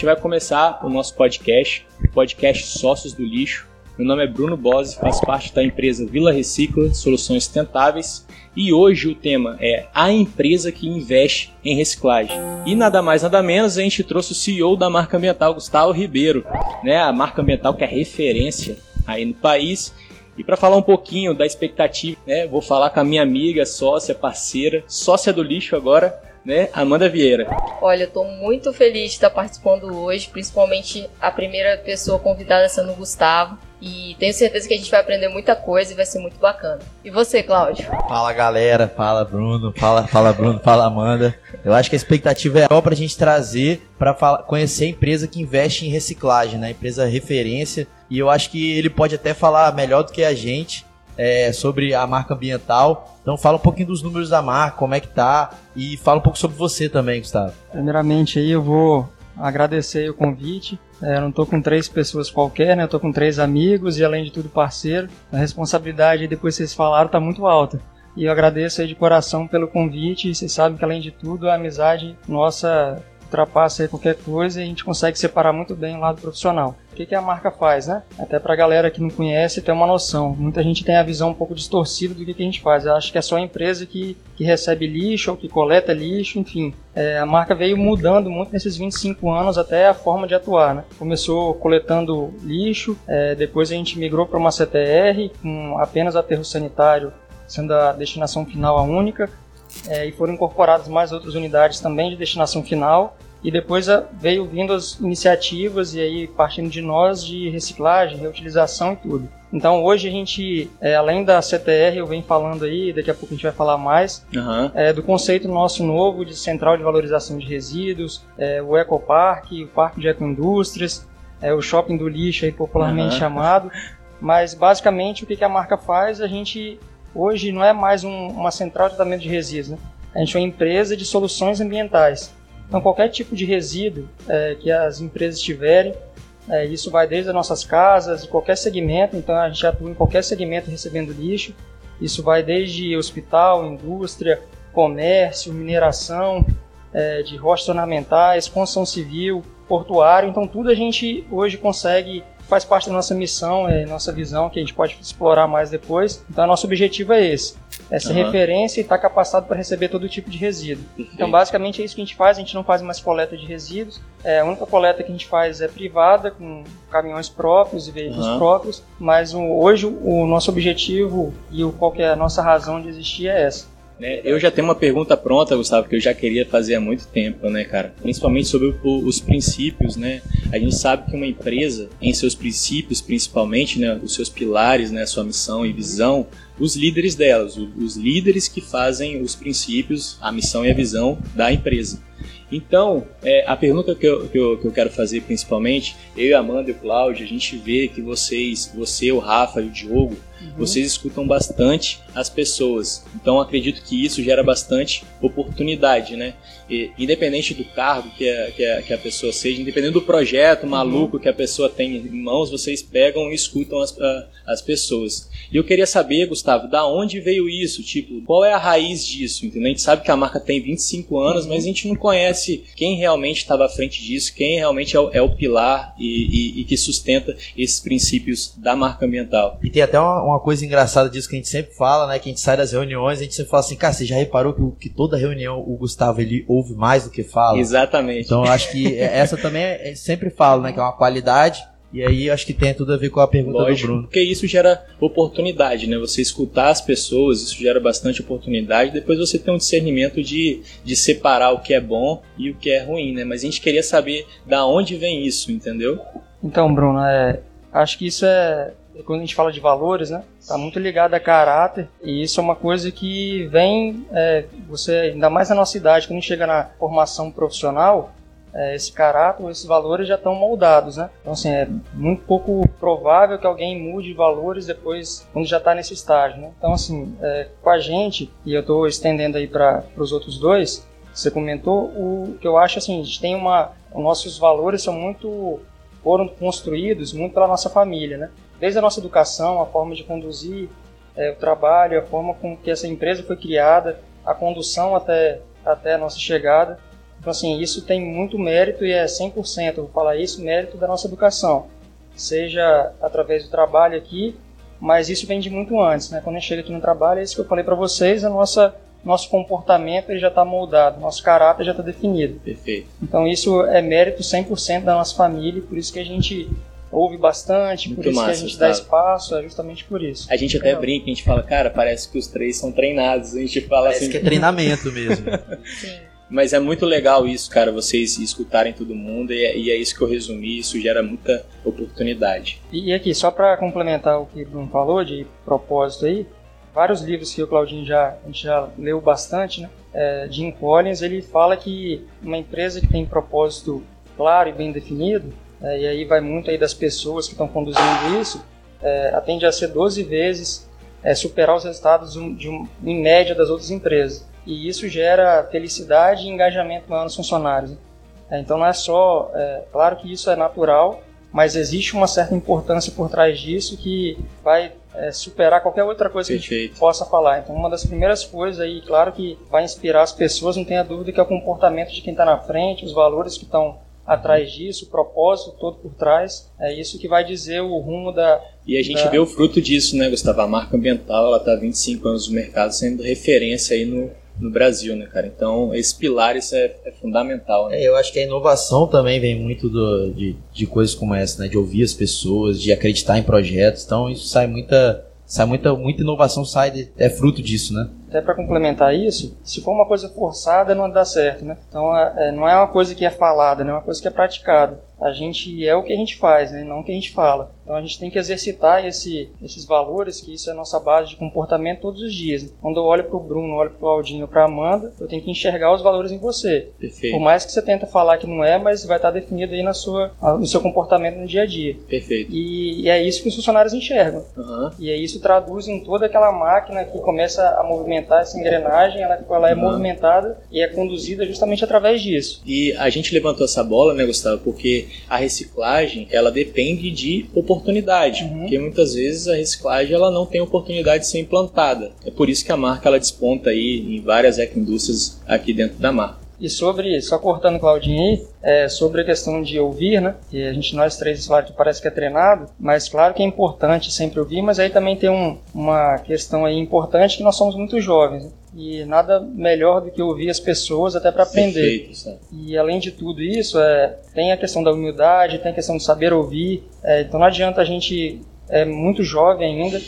gente vai começar o nosso podcast, o podcast Sócios do Lixo. Meu nome é Bruno Bose, faço parte da empresa Vila Recicla Soluções Sustentáveis e hoje o tema é a empresa que investe em reciclagem. E nada mais nada menos a gente trouxe o CEO da marca ambiental, Gustavo Ribeiro, né? A marca ambiental que é referência aí no país. E para falar um pouquinho da expectativa, né, vou falar com a minha amiga, sócia, parceira, sócia do lixo agora, né, Amanda Vieira. Olha, eu estou muito feliz de estar participando hoje, principalmente a primeira pessoa convidada sendo o Gustavo. E tenho certeza que a gente vai aprender muita coisa e vai ser muito bacana. E você, Cláudio? Fala galera, fala Bruno, fala, fala Bruno, fala Amanda. Eu acho que a expectativa é só para a gente trazer para conhecer a empresa que investe em reciclagem, né? Empresa referência. E eu acho que ele pode até falar melhor do que a gente é, sobre a marca ambiental. Então fala um pouquinho dos números da marca, como é que tá e fala um pouco sobre você também, Gustavo. Primeiramente aí eu vou agradecer o convite. É, não estou com três pessoas qualquer, né? Eu tô com três amigos e além de tudo parceiro. A responsabilidade, depois vocês falaram, tá muito alta. E eu agradeço aí de coração pelo convite. Vocês sabem que além de tudo a amizade nossa ultrapassa qualquer coisa e a gente consegue separar muito bem o lado profissional. O que, que a marca faz, né? Até para a galera que não conhece ter uma noção. Muita gente tem a visão um pouco distorcida do que, que a gente faz. Eu acho que é só a empresa que, que recebe lixo ou que coleta lixo, enfim. É, a marca veio mudando muito nesses 25 anos até a forma de atuar, né? Começou coletando lixo, é, depois a gente migrou para uma CTR com apenas aterro sanitário sendo a destinação final a única é, e foram incorporadas mais outras unidades também de destinação final. E depois a, veio vindo as iniciativas e aí partindo de nós de reciclagem, reutilização e tudo. Então hoje a gente, é, além da CTR, eu venho falando aí, daqui a pouco a gente vai falar mais, uhum. é, do conceito nosso novo de central de valorização de resíduos, é, o Ecopark, o Parque de Ecoindústrias, é, o Shopping do Lixo aí popularmente uhum. chamado. Mas basicamente o que, que a marca faz? A gente hoje não é mais um, uma central de tratamento de resíduos, né? a gente é uma empresa de soluções ambientais. Então, qualquer tipo de resíduo é, que as empresas tiverem, é, isso vai desde as nossas casas, qualquer segmento, então a gente atua em qualquer segmento recebendo lixo. Isso vai desde hospital, indústria, comércio, mineração, é, de rochas ornamentais, construção civil, portuário. Então, tudo a gente hoje consegue faz parte da nossa missão, é nossa visão, que a gente pode explorar mais depois. Então, nosso objetivo é esse. Essa uhum. referência e estar tá capacitado para receber todo tipo de resíduo. Então, basicamente, é isso que a gente faz. A gente não faz mais coleta de resíduos. É, a única coleta que a gente faz é privada, com caminhões próprios e veículos uhum. próprios. Mas o, hoje, o nosso objetivo e o, qual é a nossa razão de existir é essa né? Eu já tenho uma pergunta pronta, Gustavo, que eu já queria fazer há muito tempo, né, cara? Principalmente sobre o, os princípios, né? A gente sabe que uma empresa, em seus princípios, principalmente, né, os seus pilares, né, sua missão e visão, os líderes delas, os líderes que fazem os princípios, a missão e a visão da empresa. Então, é, a pergunta que eu, que, eu, que eu quero fazer principalmente, eu Amanda e o Cláudio, a gente vê que vocês, você, o Rafa e o Diogo, uhum. vocês escutam bastante as pessoas. Então, acredito que isso gera bastante oportunidade, né? E, independente do cargo que a, que, a, que a pessoa seja, independente do projeto uhum. maluco uhum. que a pessoa tem em mãos, vocês pegam e escutam as, a, as pessoas. E eu queria saber, Gustavo, da onde veio isso? Tipo, qual é a raiz disso? Entendeu? A gente sabe que a marca tem 25 anos, uhum. mas a gente não conhece quem realmente estava à frente disso, quem realmente é o, é o pilar e, e, e, que sustenta esses princípios da marca ambiental. E tem até uma, uma, coisa engraçada disso que a gente sempre fala, né? Que a gente sai das reuniões, a gente sempre fala assim, cara, você já reparou que, que toda reunião o Gustavo ele ouve mais do que fala? Exatamente. Então eu acho que é, essa também é, sempre falo, né? Que é uma qualidade e aí acho que tem tudo a ver com a pergunta Lógico, do Bruno. Porque isso gera oportunidade, né? Você escutar as pessoas, isso gera bastante oportunidade. Depois você tem um discernimento de, de separar o que é bom e o que é ruim, né? Mas a gente queria saber da onde vem isso, entendeu? Então, Bruno, é, acho que isso é quando a gente fala de valores, né? Tá muito ligado a caráter e isso é uma coisa que vem, é, você ainda mais na nossa idade, quando a gente chega na formação profissional, é, esse caráter, esses valores já estão moldados, né? Então, assim, é muito pouco provável que alguém mude valores depois, quando já está nesse estágio, né? Então, assim, é, com a gente, e eu estou estendendo aí para os outros dois, você comentou, o que eu acho, assim, a gente tem uma... Os nossos valores são muito... foram construídos muito pela nossa família, né? Desde a nossa educação, a forma de conduzir é, o trabalho, a forma com que essa empresa foi criada, a condução até, até a nossa chegada, Então, assim, isso tem muito mérito e é 100%, eu vou falar isso, mérito da nossa educação. Seja através do trabalho aqui, mas isso vem de muito antes, né? Quando a gente chega aqui no trabalho, é isso que eu falei para vocês, a nossa nosso comportamento ele já está moldado, nosso caráter já está definido. Perfeito. Então isso é mérito 100% da nossa família, por isso que a gente ouve bastante, Muito por isso massa, que a gente dá espaço, é justamente por isso. A gente até brinca, a gente fala, cara, parece que os três são treinados, a gente fala parece assim. que é treinamento mesmo. Sim. Mas é muito legal isso, cara, vocês escutarem todo mundo e é, e é isso que eu resumi, isso gera muita oportunidade. E aqui, só para complementar o que o Bruno falou de propósito aí, vários livros que o Claudinho já, a gente já leu bastante, né? É, Jim Collins, ele fala que uma empresa que tem propósito claro e bem definido, é, e aí vai muito aí das pessoas que estão conduzindo isso, é, atende a ser 12 vezes é, superar os resultados de um, em média das outras empresas. E isso gera felicidade e engajamento maior nos funcionários. Né? É, então não é só, é, claro que isso é natural, mas existe uma certa importância por trás disso que vai é, superar qualquer outra coisa Perfeito. que a gente possa falar. Então, uma das primeiras coisas aí, claro que vai inspirar as pessoas, não tenha dúvida que é o comportamento de quem está na frente, os valores que estão atrás disso, o propósito todo por trás, é isso que vai dizer o rumo da. E a gente da... vê o fruto disso, né, Gustavo? A marca ambiental, ela está há 25 anos no mercado, sendo referência aí no, no Brasil, né, cara? Então, esse pilar isso é, é fundamental. Né? É, eu acho que a inovação também vem muito do, de, de coisas como essa, né? De ouvir as pessoas, de acreditar em projetos. Então, isso sai muita, sai muita, muita inovação sai de, é fruto disso, né? Até para complementar isso, se for uma coisa forçada, não dá certo, né? Então, é, é, não é uma coisa que é falada, né? é uma coisa que é praticada. A gente é o que a gente faz, né? Não o que a gente fala. Então a gente tem que exercitar esse, esses valores, que isso é a nossa base de comportamento todos os dias. Quando eu olho para o Bruno, olho para o Claudinho, para Amanda, eu tenho que enxergar os valores em você. Perfeito. Por mais que você tenta falar que não é, mas vai estar definido aí na sua, no seu comportamento no dia a dia. Perfeito. E, e é isso que os funcionários enxergam. Uhum. E é isso traduz em toda aquela máquina que começa a movimentar essa engrenagem, ela, ela é uhum. movimentada e é conduzida justamente através disso. E a gente levantou essa bola, né, Gustavo, porque a reciclagem ela depende de oportunidade, uhum. porque muitas vezes a reciclagem ela não tem oportunidade de ser implantada. É por isso que a marca ela desponta aí em várias ecoindústrias aqui dentro da marca. E sobre, só cortando Claudinho aí, é, sobre a questão de ouvir, né? Que a gente, nós três, claro que parece que é treinado, mas claro que é importante sempre ouvir, mas aí também tem um, uma questão aí importante que nós somos muito jovens. Né? E nada melhor do que ouvir as pessoas até para aprender. Perfeito, e além de tudo isso, é, tem a questão da humildade, tem a questão de saber ouvir. É, então não adianta a gente é muito jovem ainda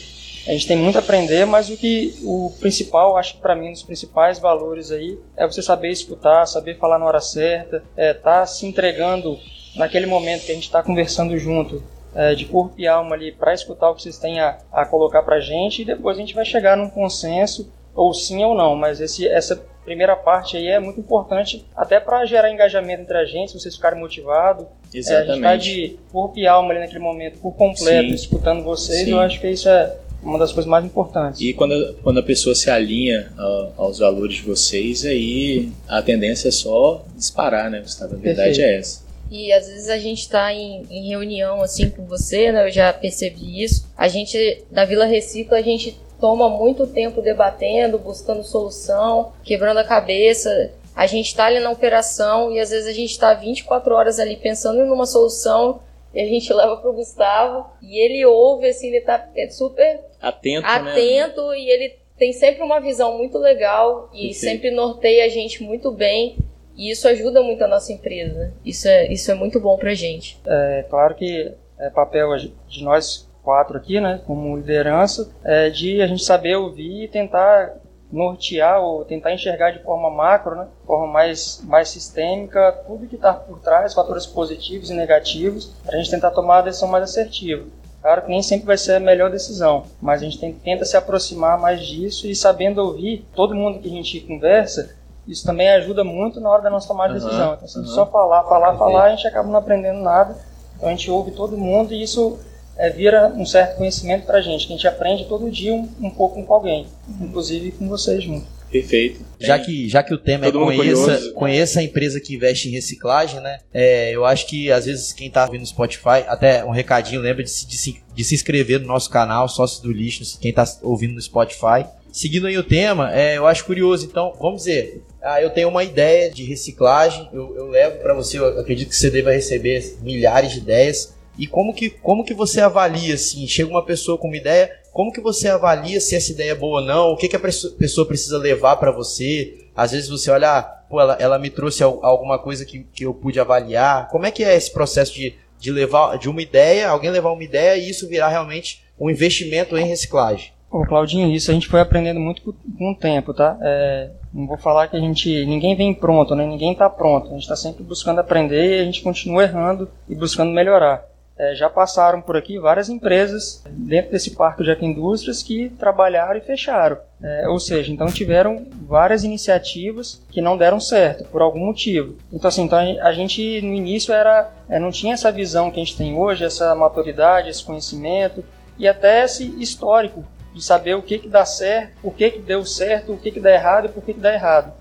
a gente tem muito a aprender, mas o que o principal, acho que para mim, um dos principais valores aí é você saber escutar, saber falar na hora certa, é, tá se entregando naquele momento que a gente está conversando junto, é, de corpo e alma ali, para escutar o que vocês têm a, a colocar para gente e depois a gente vai chegar num consenso, ou sim ou não, mas esse, essa primeira parte aí é muito importante até para gerar engajamento entre a gente, vocês ficarem motivados. Exatamente. É, a gente tá de corpo e alma ali naquele momento, por completo, sim. escutando vocês, sim. eu acho que isso é uma das coisas mais importantes. E quando, quando a pessoa se alinha aos valores de vocês, aí a tendência é só disparar, né, Gustavo? A verdade Perfeito. é essa. E às vezes a gente está em, em, reunião assim com você, né? Eu já percebi isso. A gente, da Vila Recicla, a gente toma muito tempo debatendo, buscando solução, quebrando a cabeça. A gente está ali na operação e às vezes a gente está 24 horas ali pensando numa solução e a gente leva pro Gustavo e ele ouve, assim, ele tá é super atento, atento né? e ele tem sempre uma visão muito legal e Perfeito. sempre norteia a gente muito bem. E isso ajuda muito a nossa empresa. Isso é, isso é muito bom pra gente. É claro que é papel de nós quatro aqui, né, como liderança, é de a gente saber ouvir e tentar nortear ou tentar enxergar de forma macro, né, forma mais, mais sistêmica, tudo que está por trás, fatores positivos e negativos, para a gente tentar tomar a decisão mais assertiva. Claro que nem sempre vai ser a melhor decisão, mas a gente tem, tenta se aproximar mais disso e sabendo ouvir todo mundo que a gente conversa, isso também ajuda muito na hora da nossa tomada de decisão. Então, se uhum. só falar, falar, falar, a gente acaba não aprendendo nada. Então, a gente ouve todo mundo e isso é, vira um certo conhecimento para a gente, que a gente aprende todo dia um, um pouco com alguém, inclusive com vocês juntos. Perfeito. Já que, já que o tema Todo é conheça, conheça a empresa que investe em reciclagem, né? É, eu acho que às vezes quem tá ouvindo no Spotify, até um recadinho, lembra de se, de se, de se inscrever no nosso canal, Sócios do Lixo, quem tá ouvindo no Spotify. Seguindo aí o tema, é, eu acho curioso, então, vamos dizer, ah, eu tenho uma ideia de reciclagem, eu, eu levo para você, eu acredito que você deva receber milhares de ideias. E como que, como que você avalia, assim, chega uma pessoa com uma ideia, como que você avalia se essa ideia é boa ou não? O que, que a pessoa precisa levar para você? Às vezes você olha, ah, pô, ela, ela me trouxe al- alguma coisa que, que eu pude avaliar. Como é que é esse processo de, de levar de uma ideia, alguém levar uma ideia e isso virar realmente um investimento em reciclagem? Ô, Claudinho, isso a gente foi aprendendo muito com- o tempo, tá? É, não vou falar que a gente. Ninguém vem pronto, né? Ninguém tá pronto. A gente está sempre buscando aprender e a gente continua errando e buscando melhorar. É, já passaram por aqui várias empresas dentro desse parque de Ecoindústrias que trabalharam e fecharam. É, ou seja, então tiveram várias iniciativas que não deram certo por algum motivo. Então assim, então a gente no início era, é, não tinha essa visão que a gente tem hoje, essa maturidade, esse conhecimento e até esse histórico de saber o que que dá certo, o que que deu certo, o que que dá errado e por que que dá errado.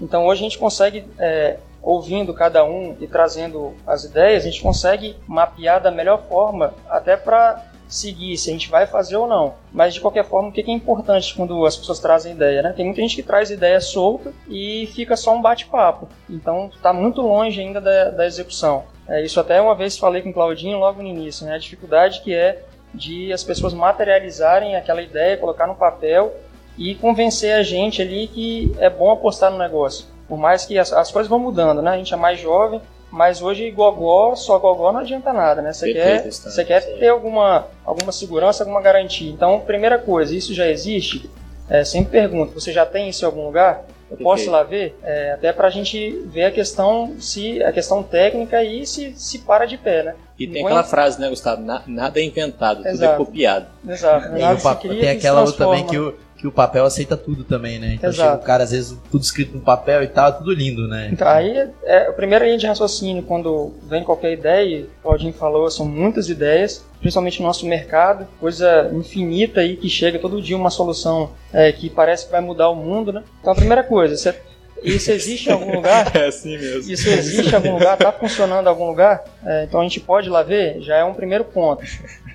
Então hoje a gente consegue, é, ouvindo cada um e trazendo as ideias, a gente consegue mapear da melhor forma, até para seguir se a gente vai fazer ou não. Mas de qualquer forma, o que é importante quando as pessoas trazem ideia, né? Tem muita gente que traz ideia solta e fica só um bate-papo. Então está muito longe ainda da, da execução. É, isso até uma vez falei com o Claudinho logo no início, né? A dificuldade que é de as pessoas materializarem aquela ideia, colocar no papel e convencer a gente ali que é bom apostar no negócio. Por mais que as, as coisas vão mudando, né? A gente é mais jovem, mas hoje gogó, só gogó não adianta nada, né? Você Perfeito, quer, você quer ter alguma, alguma segurança, alguma garantia. Então, primeira coisa, isso já existe? É, sempre pergunto, você já tem isso em algum lugar? Eu posso ir Perfeito. lá ver? É, até para a gente ver a questão, se a questão técnica e se, se para de pé, né? E tem Não aquela é- frase, né, Gustavo? Na- nada é inventado, tudo é Exato. copiado. Exato. E Nada o se pa- cria tem aquela outra também que o, que o papel aceita tudo também, né? Então Exato. chega o cara, às vezes, tudo escrito no papel e tal, tudo lindo, né? Então, aí, é, a primeira linha de raciocínio, quando vem qualquer ideia, e o Claudinho falou, são muitas ideias, principalmente no nosso mercado, coisa infinita aí que chega todo dia uma solução é, que parece que vai mudar o mundo, né? Então, a primeira coisa, você- isso existe em algum lugar? É assim mesmo. Isso existe em algum lugar? Está funcionando em algum lugar? É, então a gente pode ir lá ver? Já é um primeiro ponto.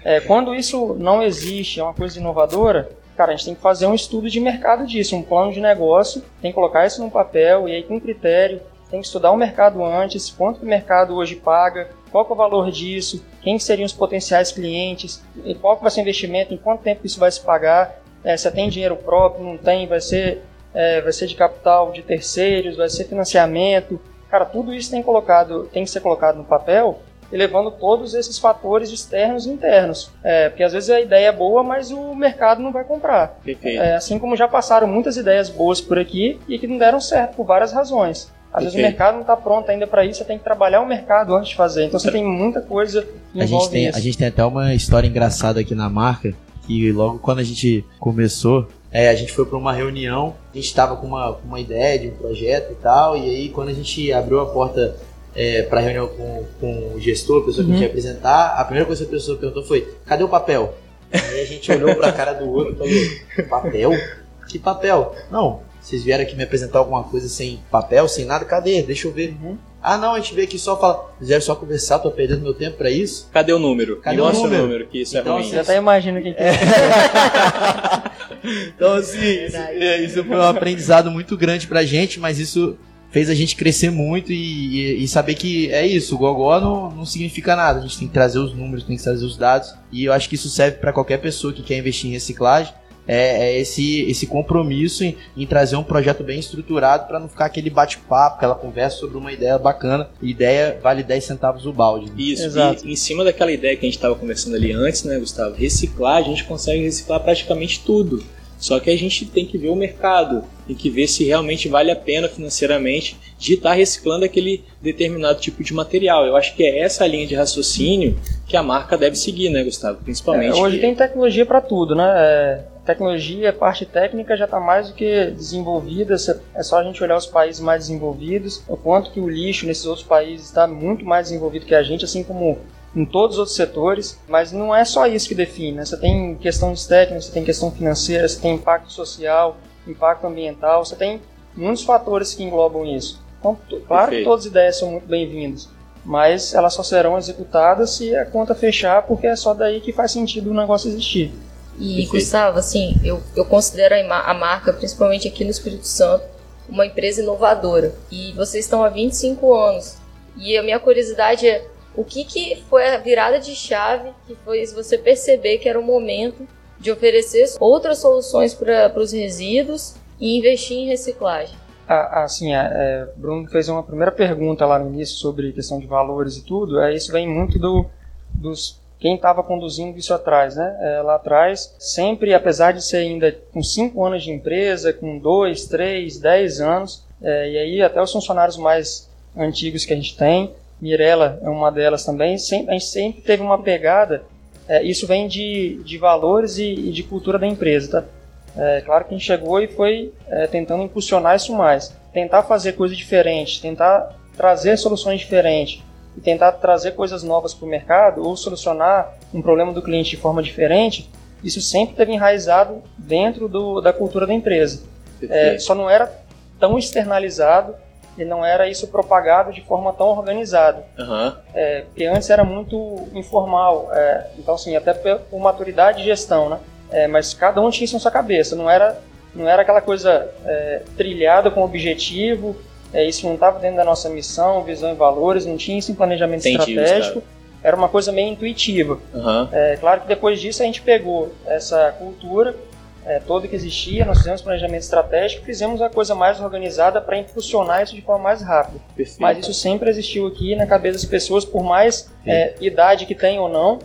É, quando isso não existe, é uma coisa inovadora, cara, a gente tem que fazer um estudo de mercado disso, um plano de negócio, tem que colocar isso no papel e aí com critério, tem que estudar o mercado antes, quanto o mercado hoje paga, qual é o valor disso, quem seriam os potenciais clientes, qual vai ser o investimento, em quanto tempo isso vai se pagar, é, se tem dinheiro próprio, não tem, vai ser é, vai ser de capital de terceiros, vai ser financiamento. Cara, tudo isso tem, colocado, tem que ser colocado no papel e levando todos esses fatores externos e internos. É, porque às vezes a ideia é boa, mas o mercado não vai comprar. É, assim como já passaram muitas ideias boas por aqui e que não deram certo por várias razões. Às vezes o mercado não está pronto ainda para isso, você tem que trabalhar o mercado antes de fazer. Então você tem muita coisa A gente, tem, isso. a gente tem até uma história engraçada aqui na marca, que logo quando a gente começou, é, a gente foi para uma reunião, a gente estava com uma, com uma ideia de um projeto e tal, e aí quando a gente abriu a porta é, para a reunião com, com o gestor, a pessoa que Uhum. ia apresentar, a primeira coisa que a pessoa perguntou foi, cadê o papel? Aí a gente olhou para a cara do outro e falou, papel? Que papel? Não, vocês vieram aqui me apresentar alguma coisa sem papel, sem nada, cadê? Deixa eu ver. Uhum. Ah não, a gente veio aqui só falar, vocês vieram só conversar, tô perdendo meu tempo para isso? Cadê o número? Cadê Me o número? o número, que isso Então, é ruim. assim, Você até imagina quem que é. Então, assim, isso, é, isso foi um aprendizado muito grande pra gente, mas isso fez a gente crescer muito e, e- e saber que é isso, o gogó não, não significa nada. A gente tem que trazer os números, tem que trazer os dados, e eu acho que isso serve pra qualquer pessoa que quer investir em reciclagem. É, é esse, esse compromisso em, em trazer um projeto bem estruturado pra não ficar aquele bate-papo, aquela conversa sobre uma ideia bacana. Ideia vale 10 centavos o balde. né? Isso, Exato. e em cima daquela ideia que a gente estava conversando ali antes, né, Gustavo? Reciclar, a gente consegue reciclar praticamente tudo. Só que a gente tem que ver o mercado, tem que ver se realmente vale a pena financeiramente de estar reciclando aquele determinado tipo de material. Eu acho que é essa linha de raciocínio que a marca deve seguir, né, Gustavo? Principalmente. É, hoje que- tem tecnologia para tudo, né? É, tecnologia, parte técnica já está mais do que desenvolvida. É só a gente olhar os países mais desenvolvidos, o quanto que o lixo nesses outros países está muito mais desenvolvido que a gente, assim como em todos os outros setores. Mas não é só isso que define, né? Você tem questões técnicas, você tem questão financeira, você tem impacto social. impacto ambiental, você tem muitos fatores que englobam isso. Então, claro Perfeito. que todas as ideias são muito bem-vindas, mas elas só serão executadas se a conta fechar, porque é só daí que faz sentido o negócio existir. E, Perfeito. Gustavo, assim, eu, eu considero a, a marca, principalmente aqui no Espírito Santo, uma empresa inovadora. E vocês estão há 25 anos. E a minha curiosidade é, o que, que foi a virada de chave que fez você perceber que era o momento de oferecer outras soluções para os resíduos e investir em reciclagem? Ah, Assim, é, Bruno fez uma primeira pergunta lá no início sobre questão de valores e tudo. É, isso vem muito do, dos quem estava conduzindo isso atrás, né? É, lá atrás, sempre, apesar de ser ainda com 5 anos de empresa, com 2, 3, 10 anos, é, e aí até os funcionários mais antigos que a gente tem, Mirella é uma delas também, sempre, a gente sempre teve uma pegada, é, isso vem de, de valores e, e de cultura da empresa, tá? É claro que a gente chegou e foi é, tentando impulsionar isso mais. Tentar fazer coisas diferentes, tentar trazer soluções diferentes e tentar trazer coisas novas para o mercado ou solucionar um problema do cliente de forma diferente, isso sempre teve enraizado dentro do, da cultura da empresa. É, só não era tão externalizado e não era isso propagado de forma tão organizada. Aham. É, porque antes era muito informal, é, então assim, até por maturidade de gestão, né? É, mas cada um tinha isso na sua cabeça, não era, não era aquela coisa é, trilhada com objetivo, é, isso não estava dentro da nossa missão, visão e valores, não tinha isso em planejamento Entendi, estratégico, era uma coisa meio intuitiva. Aham. É claro que depois disso a gente pegou essa cultura é, toda que existia, nós fizemos planejamento estratégico, fizemos a coisa mais organizada para impulsionar isso de forma mais rápida. Perfeito. Mas isso sempre existiu aqui na cabeça das pessoas, por mais é, idade que tem ou não,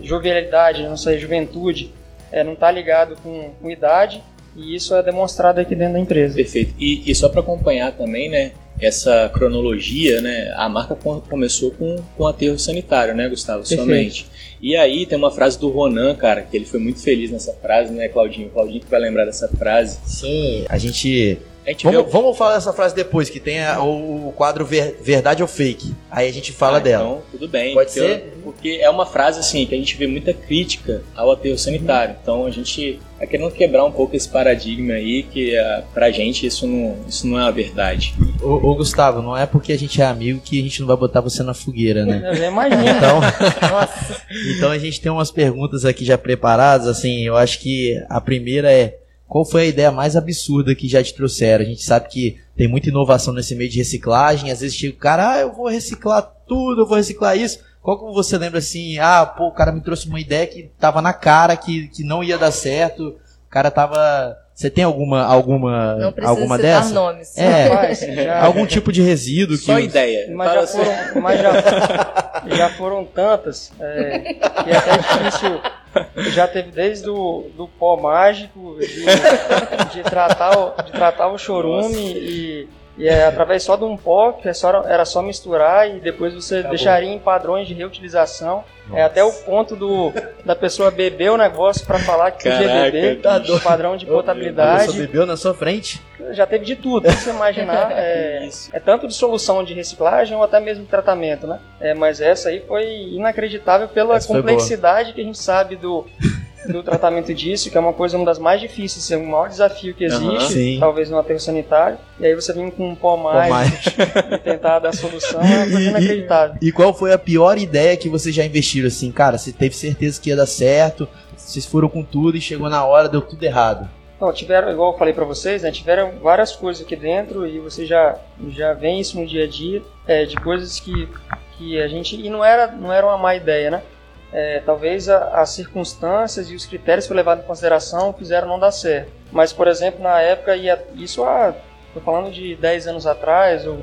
jovialidade, não sei, juventude, é, não está ligado com, com idade, e isso é demonstrado aqui dentro da empresa. Perfeito. E, e só para acompanhar também, né, essa cronologia, né, a marca com- começou com, com aterro sanitário, né, Gustavo, Perfeito. somente. E aí tem uma frase do Ronan, cara, que ele foi muito feliz nessa frase, né, Claudinho? Claudinho que vai lembrar dessa frase. Sim, a gente. Vamos, vê... vamos falar dessa frase depois, que tem a- o, o quadro ver- Verdade ou Fake. Aí a gente fala Ah, dela. Então, tudo bem. Pode porque ser? eu- porque é uma frase assim que a gente vê muita crítica ao aterro sanitário. Então a gente tá querendo quebrar um pouco esse paradigma aí que ah, pra gente isso não, isso não é a verdade. Ô, ô, Gustavo, não é porque a gente é amigo que a gente não vai botar você na fogueira, né? Eu imagino. Então, então a gente tem umas perguntas aqui já preparadas. Assim, eu acho que a primeira é: qual foi a ideia mais absurda que já te trouxeram? A gente sabe que tem muita inovação nesse meio de reciclagem. Às vezes chega o cara, ah, eu vou reciclar tudo, eu vou reciclar isso. Qual que você lembra assim? Ah, pô, o cara me trouxe uma ideia que tava na cara, que, que não ia dar certo. O cara tava. Você tem alguma alguma não precisa alguma citar dessa? nomes. É. Já- Algum tipo de resíduo que Só ideia. Mas já assim. foram, mas já, já foram tantas é, que é até difícil. Já teve desde do, do pó mágico, de, de tratar, o, de tratar o chorume e, e é através só de um pó, que é só, era só misturar e depois você Acabou. deixaria em padrões de reutilização. É até o ponto do, da pessoa beber o negócio para falar que podia Caraca, beber, tá padrão de a pessoa potabilidade. bebeu na sua frente? Já teve de tudo, se você imaginar. É, Isso. é tanto de solução de reciclagem ou até mesmo de tratamento, né? É, mas essa aí foi inacreditável pela Essa complexidade que a gente sabe do, do tratamento disso, que é uma coisa uma das mais difíceis, é o maior desafio que existe, Sim. talvez no aterro sanitário. E aí você vem com um pó mais e tentar dar solução, é uma coisa E- e- inacreditável. E qual foi a pior ideia que vocês já investiram assim? Cara, você teve certeza que ia dar certo, vocês foram com tudo e chegou na hora, deu tudo errado. Não, tiveram, igual eu falei pra vocês, né, tiveram várias coisas aqui dentro e você já, já vê isso no dia a dia, é, de coisas que, que a gente. E não era, não era uma má ideia, né? É, talvez a- as circunstâncias e os critérios que foram levados em consideração fizeram não dar certo. Mas, por exemplo, na época, ia, isso há. Tô falando de 10 anos atrás, ou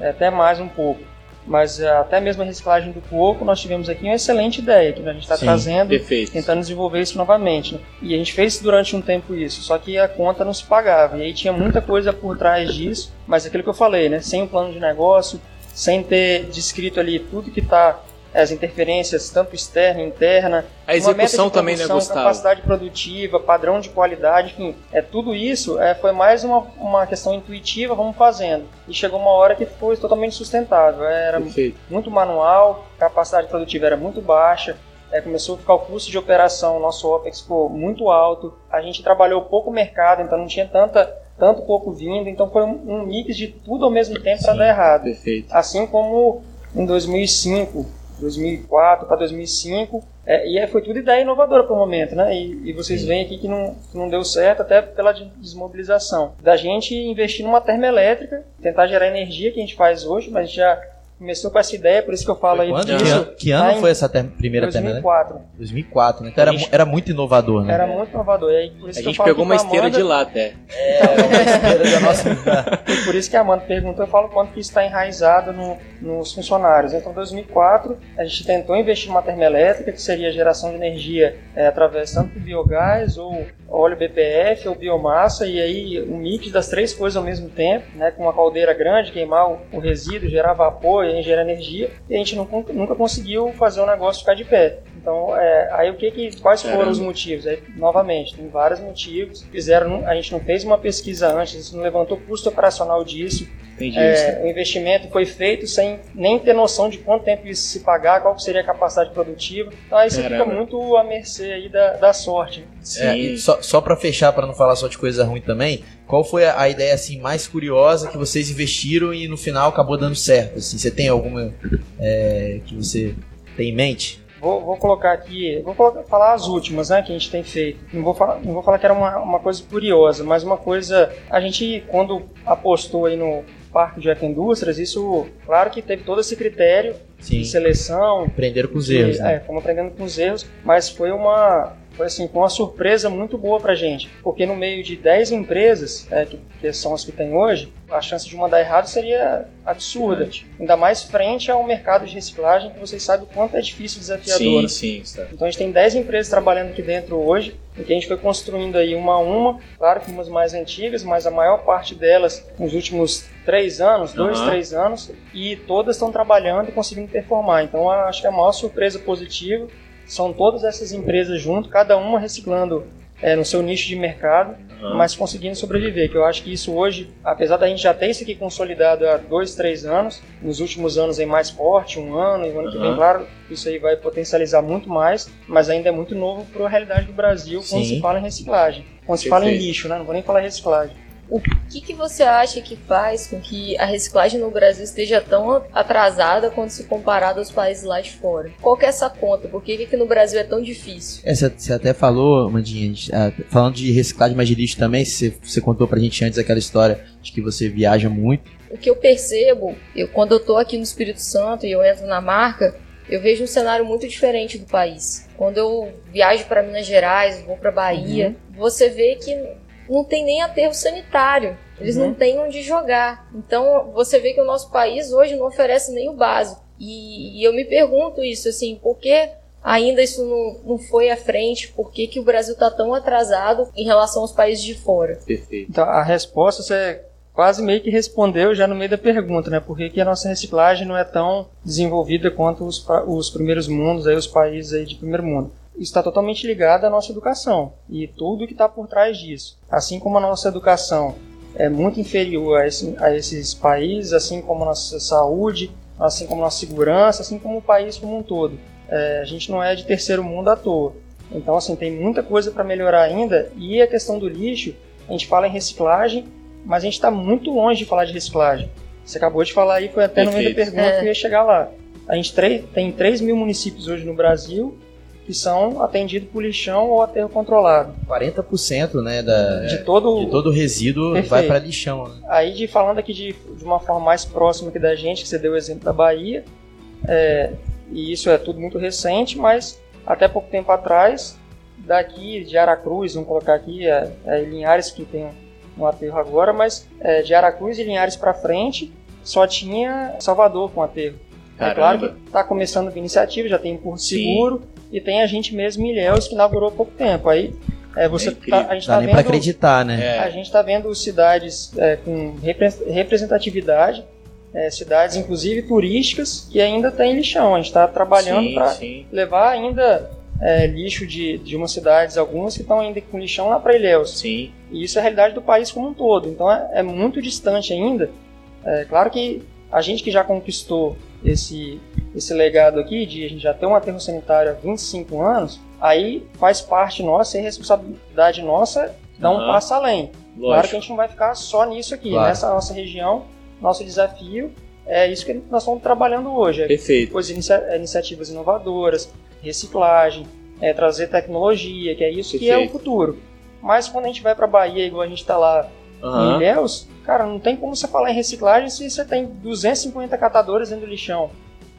é, até mais um pouco. Mas é, até mesmo a reciclagem do coco, nós tivemos aqui uma excelente ideia, que a gente está trazendo Perfeito. tentando desenvolver isso novamente. né? E a gente fez durante um tempo isso, só que a conta não se pagava. E aí tinha muita coisa por trás disso, mas aquilo que eu falei, né? Sem um plano de negócio, sem ter descrito ali tudo que está as interferências, tanto externa e interna. A execução também, né, Gustavo? capacidade produtiva, padrão de qualidade, enfim, é tudo isso é, foi mais uma, uma questão intuitiva, vamos fazendo. E chegou uma hora que foi totalmente sustentável. Era Perfeito. muito manual, capacidade produtiva era muito baixa, é, começou a ficar o custo de operação, nosso OPEX ficou muito alto, a gente trabalhou pouco mercado, então não tinha tanta, tanto pouco vindo, então foi um, um mix de tudo ao mesmo tempo para dar errado. Perfeito. Assim como em 2005, 2004 para 2005, é, e foi tudo ideia inovadora para o momento, né? E, e vocês Sim. veem aqui que não, que não deu certo até pela desmobilização. Da gente investir numa termoelétrica, tentar gerar energia que a gente faz hoje, mas já começou com essa ideia, por isso que eu falo foi aí quando? disso. Que, que ano foi essa ter primeira 2004. 2004, né? Então era, era muito inovador, né? Era muito inovador. E aí, por isso a que gente eu falo pegou uma Amanda, esteira de lá até. É, uma esteira da nossa... E por isso que a Amanda perguntou, eu falo quanto que isso está enraizado no, nos funcionários. Então, em 2004, a gente tentou investir numa termoelétrica, que seria a geração de energia é, através tanto do biogás ou óleo BPF ou biomassa, e aí um mix das três coisas ao mesmo tempo, né, com uma caldeira grande, queimar o, o resíduo, gerar vapor e gerar energia, e a gente não, nunca conseguiu fazer o negócio ficar de pé. Então, é, aí o que, que quais foram Caramba. os motivos? Aí, novamente, tem vários motivos. Fizeram, a gente não fez uma pesquisa antes, a gente não levantou custo operacional disso. É, o investimento foi feito sem nem ter noção de quanto tempo isso se pagar, qual seria a capacidade produtiva. Então aí você Caramba. fica muito à mercê aí da, da sorte. É, só só para fechar, para não falar só de coisa ruim também, qual foi a, a, ideia assim mais curiosa que vocês investiram e no final acabou dando certo? Assim, você tem alguma é, que você tem em mente? Vou, vou colocar aqui, vou colocar, falar as últimas, né, que a gente tem feito. Não vou falar, não vou falar que era uma, uma coisa curiosa, mas uma coisa, a gente quando apostou aí no Parque de Ecoindústrias, isso, claro que teve todo esse critério Sim. de seleção. Aprenderam com os erros, né? É, fomos aprendendo com os erros, mas foi uma, foi assim, uma surpresa muito boa pra gente, porque no meio de 10 empresas, é, que, que, são as que tem hoje, a chance de uma dar errado seria absurda. Ainda mais frente ao mercado de reciclagem, que vocês sabem o quanto é difícil e desafiador. Sim, sim. Então a gente tem 10 empresas trabalhando aqui dentro hoje, em que a gente foi construindo aí uma a uma, claro que umas mais antigas, mas a maior parte delas nos últimos três anos, dois, uhum. três anos, e todas estão trabalhando e conseguindo performar. Então acho que é a maior surpresa positiva são todas essas empresas junto, cada uma reciclando é, no seu nicho de mercado, uhum. mas conseguindo sobreviver. Que eu acho que isso hoje, apesar da gente já ter isso aqui consolidado há dois, três anos, nos últimos anos em mais forte, um ano, e o ano uhum. que vem, claro, isso aí vai potencializar muito mais, mas ainda é muito novo para a realidade do Brasil quando Sim. se fala em reciclagem. Quando Perfeito. se fala em lixo, né? Não vou nem falar em reciclagem. O que, que você acha que faz com que a reciclagem no Brasil esteja tão atrasada quando se comparado aos países lá de fora? Qual que é essa conta? Por que, que no Brasil é tão difícil? É, você até falou, Mandinha, ah, falando de reciclagem mais de lixo também, você, você contou pra gente antes aquela história de que você viaja muito. O que eu percebo, eu, quando eu tô aqui no Espírito Santo e eu entro na marca, eu vejo um cenário muito diferente do país. Quando eu viajo para Minas Gerais, vou para Bahia, uhum. você vê que não tem nem aterro sanitário. Eles uhum. não têm onde jogar. Então você vê que o nosso país hoje não oferece nem o básico. E, e eu me pergunto isso, assim, por que ainda isso não, não foi à frente? Por que, que o Brasil está tão atrasado em relação aos países de fora? Perfeito. Então a resposta você quase meio que respondeu já no meio da pergunta, né? Por que, que a nossa reciclagem não é tão desenvolvida quanto os, os primeiros mundos, aí, os países aí de primeiro mundo? Está totalmente ligado à nossa educação e tudo que está por trás disso. Assim como a nossa educação é muito inferior a, esse, a esses países, assim como a nossa saúde, assim como a nossa segurança, assim como o país como um todo. É, a gente não é de terceiro mundo à toa. Então, assim, tem muita coisa para melhorar ainda. E a questão do lixo, a gente fala em reciclagem, mas a gente está muito longe de falar de reciclagem. Você acabou de falar aí, foi até no meio da pergunta é. que eu ia chegar lá. A gente tem 3 mil municípios hoje no Brasil que são atendidos por lixão ou aterro controlado. 40% né, da, de, todo, de todo o resíduo Perfeito. vai para lixão. Né? Aí, de, falando aqui de, de uma forma mais próxima aqui da gente, que você deu o exemplo da Bahia, é, e isso é tudo muito recente, mas até pouco tempo atrás, daqui de Aracruz, vamos colocar aqui, é, é Linhares que tem um aterro agora, mas é, de Aracruz e Linhares para frente, só tinha Salvador com aterro. Caramba. É claro que está começando a iniciativa, já tem por seguro, Sim e tem a gente mesmo Ilhéus que inaugurou há pouco tempo. Aí é, você é tá, a gente Dá tá nem vendo, acreditar, né? É. A gente está vendo cidades é, com representatividade, é, cidades inclusive turísticas que ainda tem lixão. A gente está trabalhando para levar ainda é, lixo de, de umas cidades, algumas que estão ainda com lixão lá para Ilhéus. Sim. E isso é a realidade do país como um todo. Então é, é muito distante ainda. É claro que a gente que já conquistou esse esse legado aqui de a gente já ter um aterro sanitário há 25 anos, aí faz parte nossa e responsabilidade nossa dar um passo além. Claro Lógico. que a gente não vai ficar só nisso aqui, Claro. nessa nossa região, nosso desafio é isso que nós estamos trabalhando hoje, é Perfeito. coisas, inicia- é, iniciativas inovadoras, reciclagem, é, trazer tecnologia, que é isso que é o Perfeito. futuro. Mas quando a gente vai para Bahia, igual a gente está lá em Aham. Ilhéus, cara, não tem como você falar em reciclagem se você tem 250 catadores dentro do lixão.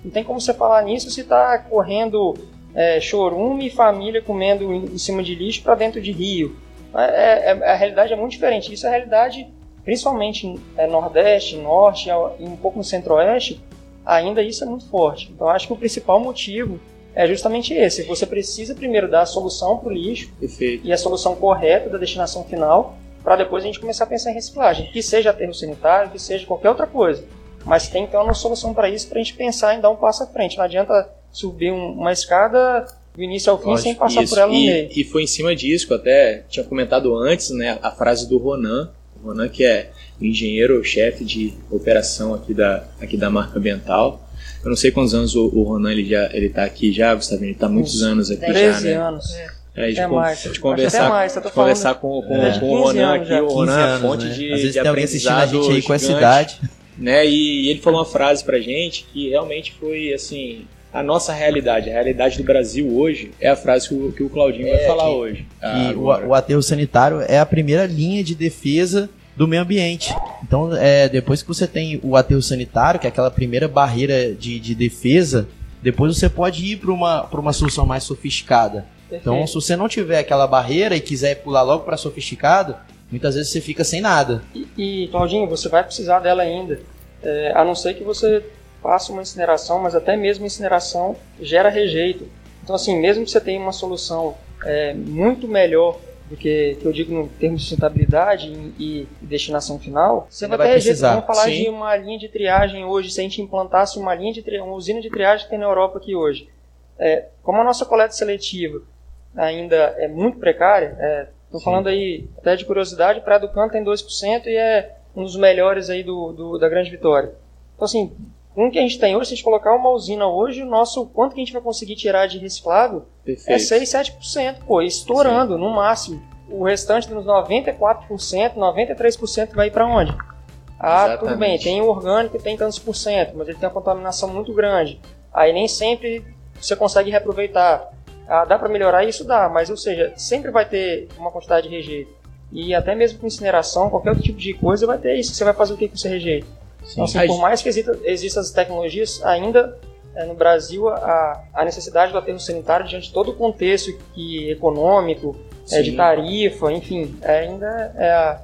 Não tem como você falar nisso se está correndo é, chorume e família comendo em cima de lixo para dentro de rio. É, é- a realidade é muito diferente. Isso é a realidade, principalmente é, Nordeste, Norte e um pouco no Centro-Oeste, ainda isso é muito forte. Então acho que o principal motivo é justamente esse. Você precisa primeiro dar a solução para o lixo Perfeito. e a solução correta da destinação final, para depois a gente começar a pensar em reciclagem, que seja aterro sanitário, que seja qualquer outra coisa. Mas tem que ter uma solução para isso, para a gente pensar em dar um passo à frente. Não adianta subir um- uma escada do início ao fim Lógico, sem passar Isso, por ela no e, meio. e foi em cima disso que eu até tinha comentado antes, né? A frase do Ronan. O Ronan, que é engenheiro-chefe de operação aqui da, aqui da marca ambiental. Eu não sei quantos anos o, o Ronan ele já ele tá aqui já, Gustavo. Ele tá há muitos Uns anos aqui 13 já, né? anos. É, de, Até con- mais. de conversar, até mais, eu tô de conversar com, com, desde com o 15 Ronan aqui. O 15 Ronan é fonte né? de, Às vezes de tem alguém assistindo a gente aí com essa idade. Né? E ele falou uma frase pra gente que realmente foi assim. A nossa realidade, a realidade do Brasil hoje, é a frase que o, que o Claudinho vai É, falar que- hoje. que agora. o, o aterro sanitário é a primeira linha de defesa do meio ambiente. Então, é, depois que você tem o aterro sanitário, que é aquela primeira barreira de, de defesa, depois você pode ir para uma, pra uma solução mais sofisticada. Então, Perfeito. se você não tiver aquela barreira e quiser pular logo para sofisticado, muitas vezes você fica sem nada. E, e, Claudinho, você vai precisar dela ainda. É, a não ser que você faça uma incineração, mas até mesmo incineração gera rejeito. Então, assim, mesmo que você tenha uma solução é, muito melhor do que, que eu digo no termo de sustentabilidade e, e destinação final, você Ainda vai ter vai rejeito. Vamos falar sim. de uma linha de triagem hoje, se a gente implantasse uma linha de tri- uma usina de triagem que tem na Europa aqui hoje. É, como a nossa coleta seletiva ainda é muito precária, estou falando aí até de curiosidade, Praia do Canto tem 2% e é um dos melhores aí do, do- da Grande Vitória. Então assim, com o que a gente tem hoje, se a gente colocar uma usina hoje, o nosso quanto que a gente vai conseguir tirar de reciclável é Perfeito. 6, 7%, pô, estourando no máximo. O restante dos 94%, 93% vai para onde? Ah, Exatamente. tudo bem, tem o orgânico tem tantos por cento, mas ele tem uma contaminação muito grande. Aí nem sempre você consegue reaproveitar. Ah, dá para melhorar isso? Dá, mas ou seja, sempre vai ter uma quantidade de rejeito. E até mesmo com incineração, qualquer outro tipo de coisa vai ter isso. Você vai fazer o que com esse rejeito? Então, assim, por mais que exista, existam as tecnologias, ainda é, no Brasil a, a necessidade do aterro sanitário diante de todo o contexto que, econômico, é, de Sim. tarifa, enfim, é, ainda é a,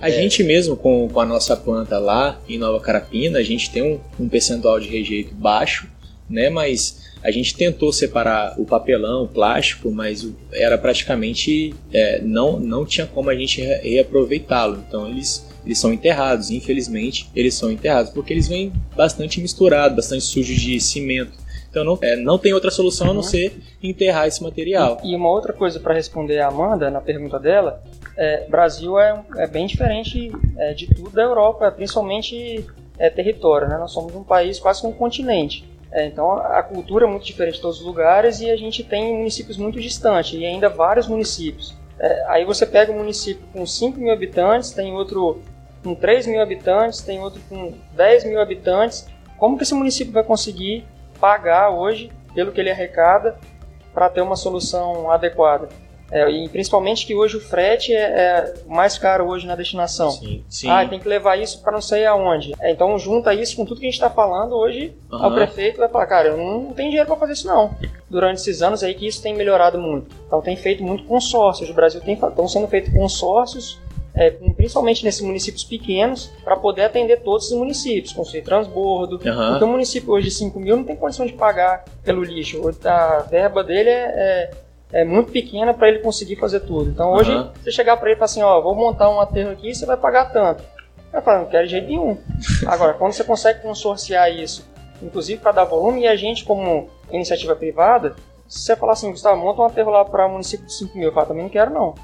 A gente mesmo, com, com a nossa planta lá em Nova Carapina, a gente tem um, um percentual de rejeito baixo, né? Mas a gente tentou separar o papelão, o plástico, mas era praticamente é, não não tinha como a gente re- reaproveitá-lo. Então eles eles são enterrados, infelizmente eles são enterrados porque eles vêm bastante misturados, bastante sujos de cimento. Então não, é, não tem outra solução a não Uhum. ser enterrar esse material. E uma outra coisa para responder a Amanda na pergunta dela, é, Brasil é, é bem diferente é, de tudo da Europa, principalmente é, território, né? Nós somos um país quase que um continente. É, então a cultura é muito diferente em todos os lugares e a gente tem municípios muito distantes e ainda vários municípios. É, aí você pega um município com 5 mil habitantes, tem outro com 3 mil habitantes, tem outro com 10 mil habitantes. Como que esse município vai conseguir pagar hoje pelo que ele arrecada para ter uma solução adequada? É, e principalmente que hoje o frete é, é mais caro hoje na destinação. Sim, sim. Ah, tem que levar isso para não sei aonde. É, então junta isso com tudo que a gente está falando hoje. O Aham. prefeito vai falar, cara, eu não tenho dinheiro para fazer isso não. Durante esses anos aí que isso tem melhorado muito. Então tem feito muito consórcios. O Brasil tem estão sendo feitos consórcios, é, principalmente nesses municípios pequenos, para poder atender todos os municípios, construir transbordo. Aham. Porque um município hoje de 5 mil não tem condição de pagar pelo lixo. A verba dele é, é, é muito pequena para ele conseguir fazer tudo. Então hoje, Aham. você chegar para ele e falar assim, ó, vou montar um aterro aqui, você vai pagar tanto. Vai falar, não quero de jeito nenhum. Agora, quando você consegue consorciar isso, inclusive para dar volume, e a gente, como iniciativa privada, se você falar assim, Gustavo, monta um aterro lá para município de 5 mil, eu falo, também não quero não.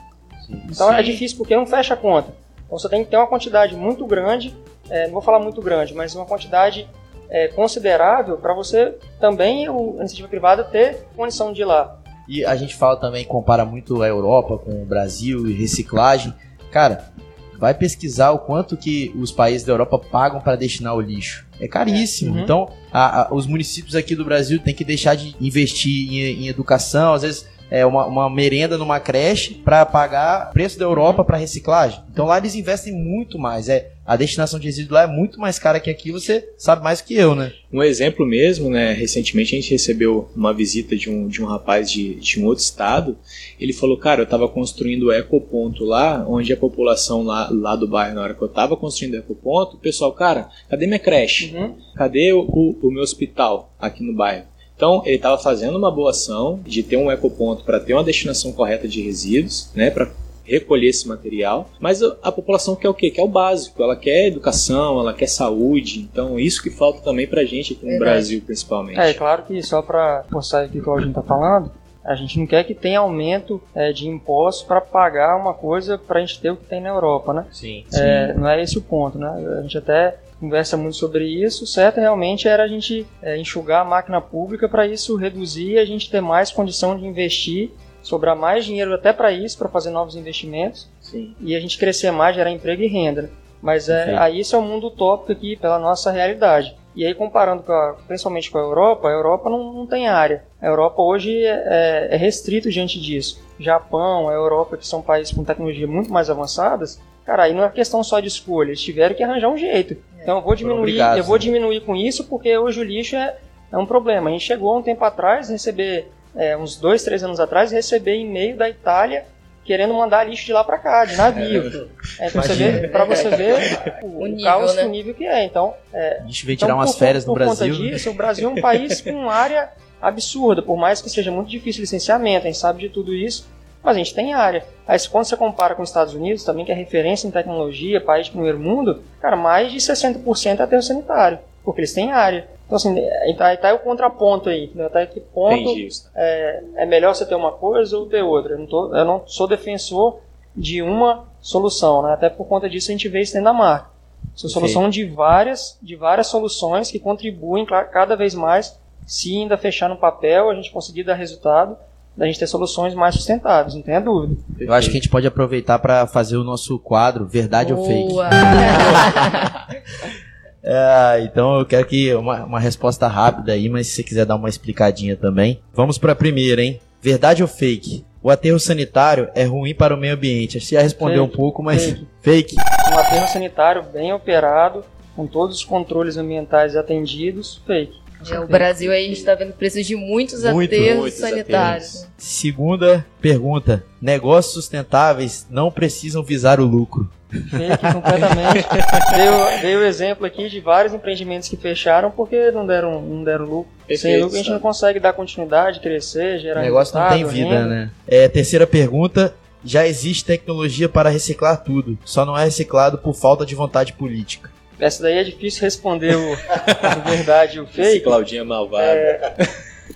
Então é Sim. difícil porque não fecha a conta. Então você tem que ter uma quantidade muito grande, é, não vou falar muito grande, mas uma quantidade é, considerável para você também, a iniciativa privada, ter condição de ir lá. E a gente fala também, compara muito a Europa com o Brasil e reciclagem. Cara, vai pesquisar o quanto que os países da Europa pagam para destinar o lixo. É caríssimo. Uhum. Então, a- a- os municípios aqui do Brasil têm que deixar de investir em, em educação, às vezes é uma, uma merenda numa creche para pagar o preço da Europa para reciclagem. Então lá eles investem muito mais. É a destinação de resíduo lá é muito mais cara que aqui. Você sabe mais que eu, né? Um exemplo mesmo, né? Recentemente a gente recebeu uma visita de um, de um rapaz de, de um outro estado. Ele falou, cara, eu estava construindo o ecoponto lá, onde a população lá, lá do bairro, na hora que eu estava construindo o ecoponto, o pessoal, cara, cadê minha creche? Uhum. Cadê o, o, o meu hospital aqui no bairro? Então ele estava fazendo uma boa ação de ter um ecoponto para ter uma destinação correta de resíduos, né? Para recolher esse material, mas a, a população quer o quê? Quer o básico, ela quer educação, ela quer saúde, então isso que falta também pra gente aqui no Verdade. Brasil, principalmente. É, claro que só para forçar aqui o que o Claudinho está falando, a gente não quer que tenha aumento é, de impostos para pagar uma coisa para a gente ter o que tem na Europa, né? Sim. É, não é esse o ponto, né? A gente até conversa muito sobre isso. O certo realmente era a gente é, enxugar a máquina pública para isso reduzir e a gente ter mais condição de investir, sobrar mais dinheiro até para isso, para fazer novos investimentos Sim. e a gente crescer mais, gerar emprego e renda. né? Mas é, aí isso é o mundo utópico aqui pela nossa realidade. E aí comparando com a- principalmente com a Europa, a Europa não, não tem área. A Europa hoje é, é restrito diante disso. Japão, a Europa, que são países com tecnologia muito mais avançadas, cara, aí não é questão só de escolha, eles tiveram que arranjar um jeito. Então eu vou diminuir, obrigados, eu vou né? diminuir com isso porque hoje o lixo é, é um problema. A gente chegou há um tempo atrás, receber é, uns dois, três anos atrás, receber e-mail da Itália querendo mandar lixo de lá para cá, de navio. É, pra, você Imagina. ver, pra você ver o, O o nível, caos, né? o nível que é. Então, é, A gente veio então, tirar umas por, férias por no Brasil. conta disso, o Brasil é um país com área absurda, por mais que seja muito difícil o licenciamento, a gente sabe de tudo isso, mas a gente tem área. Aí quando você compara com os Estados Unidos, também que é referência em tecnologia, país de primeiro mundo, cara, mais de 60% é aterro sanitário, porque eles têm área. Então assim, aí tá, aí tá o contraponto aí, né? tá que ponto Entendi isso. é, é melhor você ter uma coisa ou ter outra. Eu não, tô, eu não sou defensor de uma solução, né? até por conta disso a gente vê isso dentro da marca. São solução de várias, de várias soluções que contribuem cada vez mais, se ainda fechar no papel, a gente conseguir dar resultado, da gente ter soluções mais sustentáveis, não tenha dúvida. Eu acho que a gente pode aproveitar para fazer o nosso quadro Verdade ou Fake. É, então eu quero que uma, uma resposta rápida aí, mas se você quiser dar uma explicadinha também. Vamos para a primeira, hein? Verdade ou fake? O aterro sanitário é ruim para o meio ambiente. Você já respondeu Fake, um pouco, mas fake. fake. Um aterro sanitário bem operado, com todos os controles ambientais atendidos, fake. É, o Brasil aí a gente tá vendo preços de muitos Muito, aterros muitos sanitários. Segunda pergunta: negócios sustentáveis não precisam visar o lucro. Fake completamente. Dei, dei o exemplo aqui de vários empreendimentos que fecharam porque não deram, não deram lucro. Sem Perfeito, lucro a gente sabe? não consegue dar continuidade, crescer, O gerar negócio não tem vida, renda. né? É, terceira pergunta: já existe tecnologia para reciclar tudo, só não é reciclado por falta de vontade política. Essa daí é difícil responder o, o verdade e o Esse fake. Claudinha malvado. É,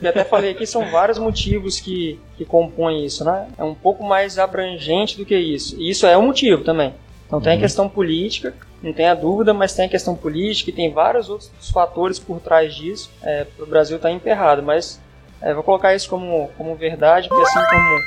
eu até falei aqui, são vários motivos que, que compõem isso, né? É um pouco mais abrangente do que isso. E isso é um motivo também. Então tem a Uhum. questão política, não tenha dúvida, mas tem a questão política e tem vários outros fatores por trás disso. É, o Brasil está emperrado, mas é, vou colocar isso como, como verdade, porque assim como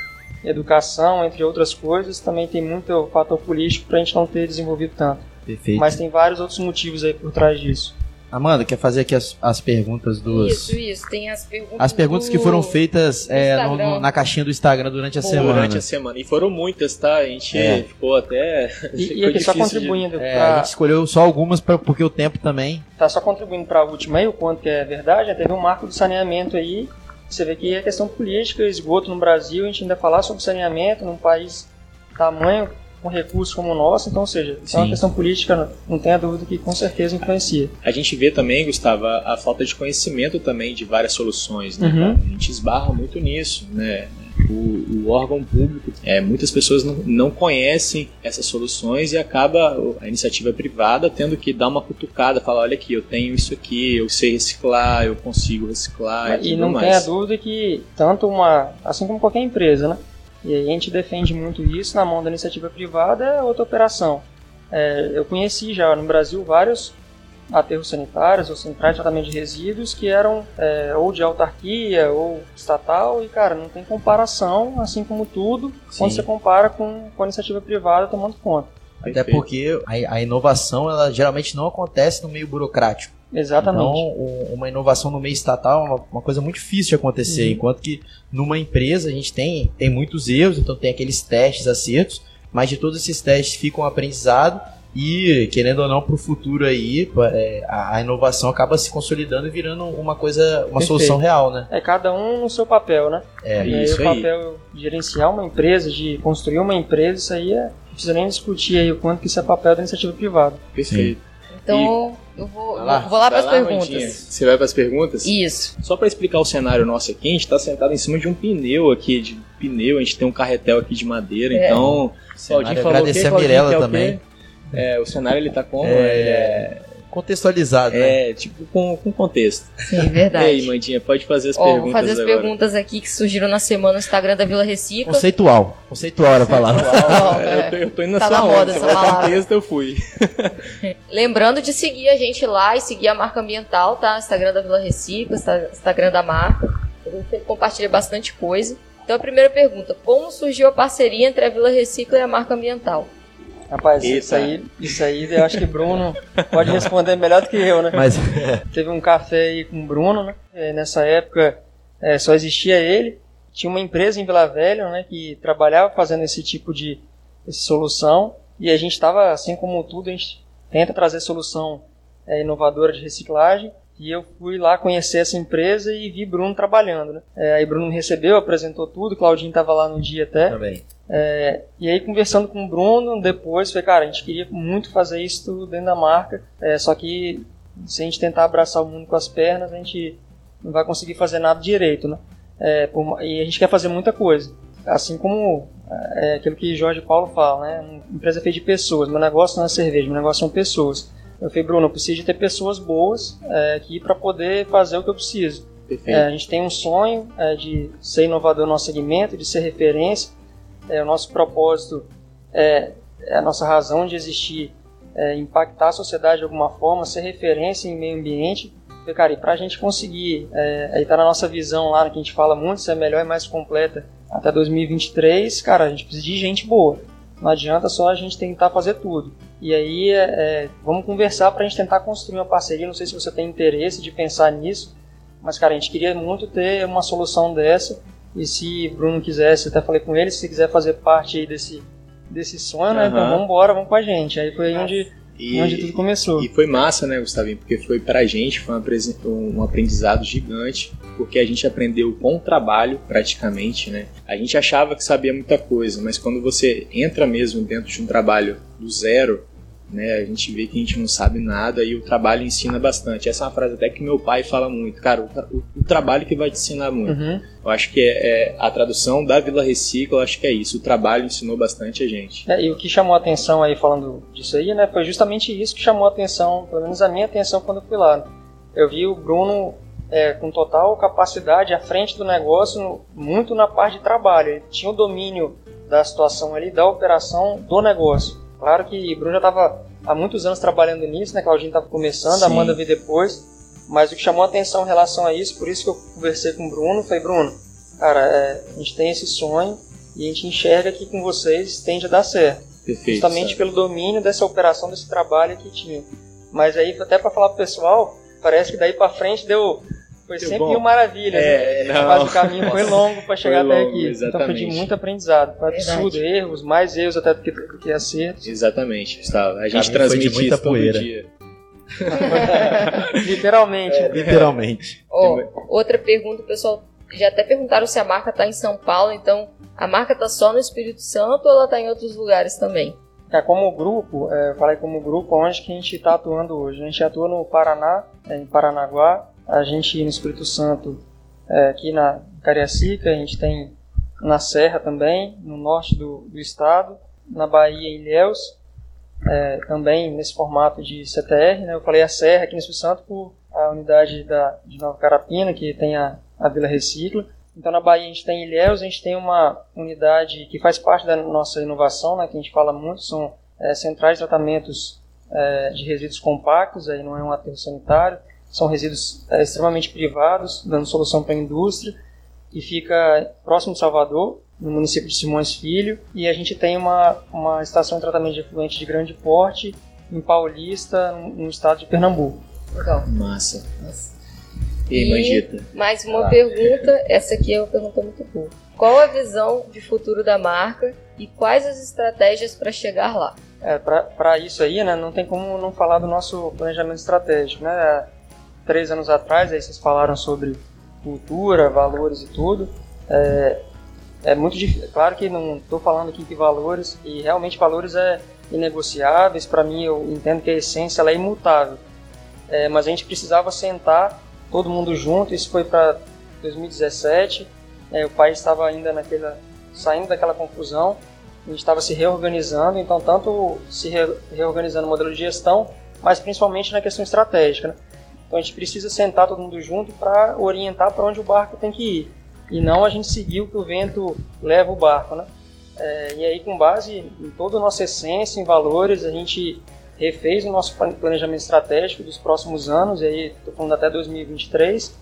educação, entre outras coisas, também tem muito fator político para a gente não ter desenvolvido tanto. Perfeito. Mas tem vários outros motivos aí por trás disso. Amanda, quer fazer aqui as, as perguntas dos. Isso, isso. Tem as perguntas. As perguntas que do- foram feitas é, no- no- na caixinha do Instagram durante a Boa. semana. Durante a semana. E foram muitas, tá? A gente É. ficou até. E, ficou e aqui, só difícil de- contribuindo É, pra- a gente escolheu só algumas pra, porque o tempo também. tá só contribuindo para a última aí, o quanto que é verdade, já teve um marco do saneamento aí. Você vê que é questão política, esgoto no Brasil, a gente ainda falar sobre saneamento num país tamanho, com recursos como o nosso, então, ou seja, isso é uma questão política, não- tenha dúvida que com certeza influencia. A gente vê também, Gustavo, a, a falta de conhecimento também de várias soluções, né? Uhum. A gente esbarra muito nisso, né? O, o órgão público, é, muitas pessoas não, não conhecem essas soluções e acaba a iniciativa privada tendo que dar uma cutucada, falar, olha aqui, eu tenho isso aqui, eu sei reciclar, eu consigo reciclar e, e não mais. tenha dúvida que tanto uma, assim como qualquer empresa, né? E aí a gente defende muito isso na mão da iniciativa privada é outra operação. É, eu conheci já no Brasil vários aterros sanitários ou centrais de tratamento de resíduos que eram é, ou de autarquia ou estatal e, cara, não tem comparação, assim como tudo, Sim. quando você compara com, com a iniciativa privada tomando conta. Até porque a, a, inovação, ela geralmente não acontece no meio burocrático. Exatamente. Então, uma inovação no meio estatal é uma, coisa muito difícil de acontecer, uhum. enquanto que numa empresa a gente tem, tem muitos erros, então tem aqueles testes, acertos, mas de todos esses testes fica um aprendizado e, querendo ou não, para o futuro aí, é, a, a, inovação acaba se consolidando e virando uma coisa, uma Perfeito. solução real, né? É cada um no seu papel, né? É, e isso aí. o papel de gerenciar uma empresa, de construir uma empresa, isso aí é. Não precisa nem discutir aí o quanto que isso é papel da iniciativa privada. Perfeito. Então, e... eu vou lá, vou lá para as perguntas. Mandinha. Você vai para as perguntas? Isso. Só para explicar o cenário nosso aqui, a gente está sentado em cima de um pneu aqui, de pneu, a gente tem um carretel aqui de madeira, é. então... Claudinho falou agradecer a Mirella também. É, o cenário ele tá como? É... Ele é contextualizado, né? É, tipo, com, com contexto. Sim, verdade. E aí, Mandinha, pode fazer as oh, perguntas Vou fazer as agora. perguntas aqui que surgiram na semana no Instagram da Vila Recicla. Conceitual. Conceitual era a palavra. é, eu, tô, eu tô indo na tá sua na moda essa palavra. contexto, eu fui. Lembrando de seguir a gente lá e seguir a marca ambiental, tá? Instagram da Vila Recicla, Instagram da marca. Gente compartilha bastante coisa. Então, a primeira pergunta: como surgiu a parceria entre a Vila Recicla e a marca ambiental? Rapaz, isso aí, isso aí eu acho que Bruno pode responder melhor do que eu, né? Mas teve um café aí com o Bruno, né? É, nessa época é, só existia ele. Tinha uma empresa em Vila Velha, né? Que trabalhava fazendo esse tipo de solução. E a gente estava, assim como tudo, a gente tenta trazer solução é, inovadora de reciclagem. E eu fui lá conhecer essa empresa e vi Bruno trabalhando, né? É, aí Bruno me recebeu, apresentou tudo, Claudinho estava lá no dia até. Também. É, e aí conversando com o Bruno depois, falei, cara, a gente queria muito fazer isso dentro da marca, é, só que se a gente tentar abraçar o mundo com as pernas, a gente não vai conseguir fazer nada direito, né? É, por, e a gente quer fazer muita coisa. Assim como é, aquilo que Jorge Paulo fala, né? Uma empresa é feita de pessoas, meu negócio não é cerveja, meu negócio são pessoas. Eu falei, Bruno, eu preciso de ter pessoas boas é, aqui para poder fazer o que eu preciso. É, a gente tem um sonho é, de ser inovador no nosso segmento, de ser referência. É, o nosso propósito é, é, a nossa razão de existir, é, impactar a sociedade de alguma forma, ser referência em meio ambiente. Porque, cara, e para a gente conseguir, é, aí tá na nossa visão lá, que a gente fala muito, ser melhor e mais completa até 2023, cara, a gente precisa de gente boa. Não adianta só a gente tentar fazer tudo. E aí, é, é vamos conversar para a gente tentar construir uma parceria. Não sei se você tem interesse de pensar nisso, mas, cara, a gente queria muito ter uma solução dessa. E se Bruno quisesse, até falei com ele, se quiser fazer parte aí desse, desse sonho, uhum. né? Então vamos embora, vamos com a gente. Aí foi onde e, onde tudo começou. E foi massa, né, Gustavinho? Porque foi pra gente, foi um aprendizado gigante, porque a gente aprendeu com o trabalho, praticamente, né? A gente achava que sabia muita coisa, mas quando você entra mesmo dentro de um trabalho do zero, né? A gente vê que a gente não sabe nada e o trabalho ensina bastante. Essa é uma frase até que meu pai fala muito. Cara, o, o, o trabalho que vai te ensinar muito. Uhum. Eu acho que é, é, a tradução da Vila Recicla, eu acho que é isso. O trabalho ensinou bastante a gente. É, e o que chamou a atenção aí, falando disso aí, né? Foi justamente isso que chamou a atenção, pelo menos a minha atenção quando eu fui lá. Eu vi o Bruno é, com total capacidade à frente do negócio, muito na parte de trabalho. Ele tinha o domínio da situação ali, da operação do negócio. Claro que o Bruno já estava há muitos anos trabalhando nisso, né? Claudinho estava começando, Sim. a Amanda veio depois. Mas o que chamou a atenção em relação a isso, por isso que eu conversei com o Bruno, foi Bruno, cara, é, a gente tem esse sonho e a gente enxerga que com vocês tende a dar certo. Perfeito, justamente certo. pelo domínio dessa operação, desse trabalho que tinha. Mas aí, até para falar pro pessoal, parece que daí para frente deu foi sempre bom. mil maravilhas. É, né? Mas o caminho foi longo para chegar até aqui. Exatamente. Então foi de muito aprendizado. Foi absurdo, erros, mais erros até do que, do que acertos. Exatamente, Gustavo. A gente transmite muita isso poeira. todo dia. literalmente. É, literalmente. Oh, outra pergunta, pessoal. Já até perguntaram se a marca está em São Paulo, então a marca está só no Espírito Santo ou ela está em outros lugares também? É, como grupo, é, eu falei como grupo, onde que a gente está atuando hoje? A gente atua no Paraná, é, em Paranaguá, a gente no Espírito Santo, é, aqui na Cariacica, a gente tem na Serra também, no norte do, do estado, na Bahia, em Ilhéus, é, também nesse formato de CTR. Né? Eu falei a Serra aqui no Espírito Santo por a unidade da, de Nova Carapina, que tem a, a Vila Recicla. Então, na Bahia, a gente tem Ilhéus, a gente tem uma unidade que faz parte da nossa inovação, né, que a gente fala muito, são é, centrais de tratamentos é, de resíduos compactos, aí não é um aterro sanitário, são resíduos é, extremamente privados, dando solução para a indústria, e fica próximo de Salvador, no município de Simões Filho, e a gente tem uma, uma estação de tratamento de efluente de grande porte em Paulista, no estado de Pernambuco. Legal. Massa. Massa. E aí, Mangita? Mais uma ah. pergunta, essa aqui é uma pergunta muito boa. Qual a visão de futuro da marca e quais as estratégias para chegar lá? É, para isso aí, né, não tem como não falar do nosso planejamento estratégico. Né? Três anos atrás, aí vocês falaram sobre cultura, valores e tudo. É, é muito difícil. Claro que não estou falando aqui de valores, e realmente valores é inegociáveis. Para mim, eu entendo que a essência é imutável. É, mas a gente precisava sentar todo mundo junto. Isso foi para 2017. É, o país estava ainda naquela saindo daquela confusão. A gente estava se reorganizando, então tanto se re reorganizando no modelo de gestão, mas principalmente na questão estratégica. Né? Então a gente precisa sentar todo mundo junto para orientar para onde o barco tem que ir e não a gente seguir o que o vento leva o barco, né? É, e aí com base em toda a nossa essência, em valores, a gente refez o nosso planejamento estratégico dos próximos anos, e aí estou falando até 2023,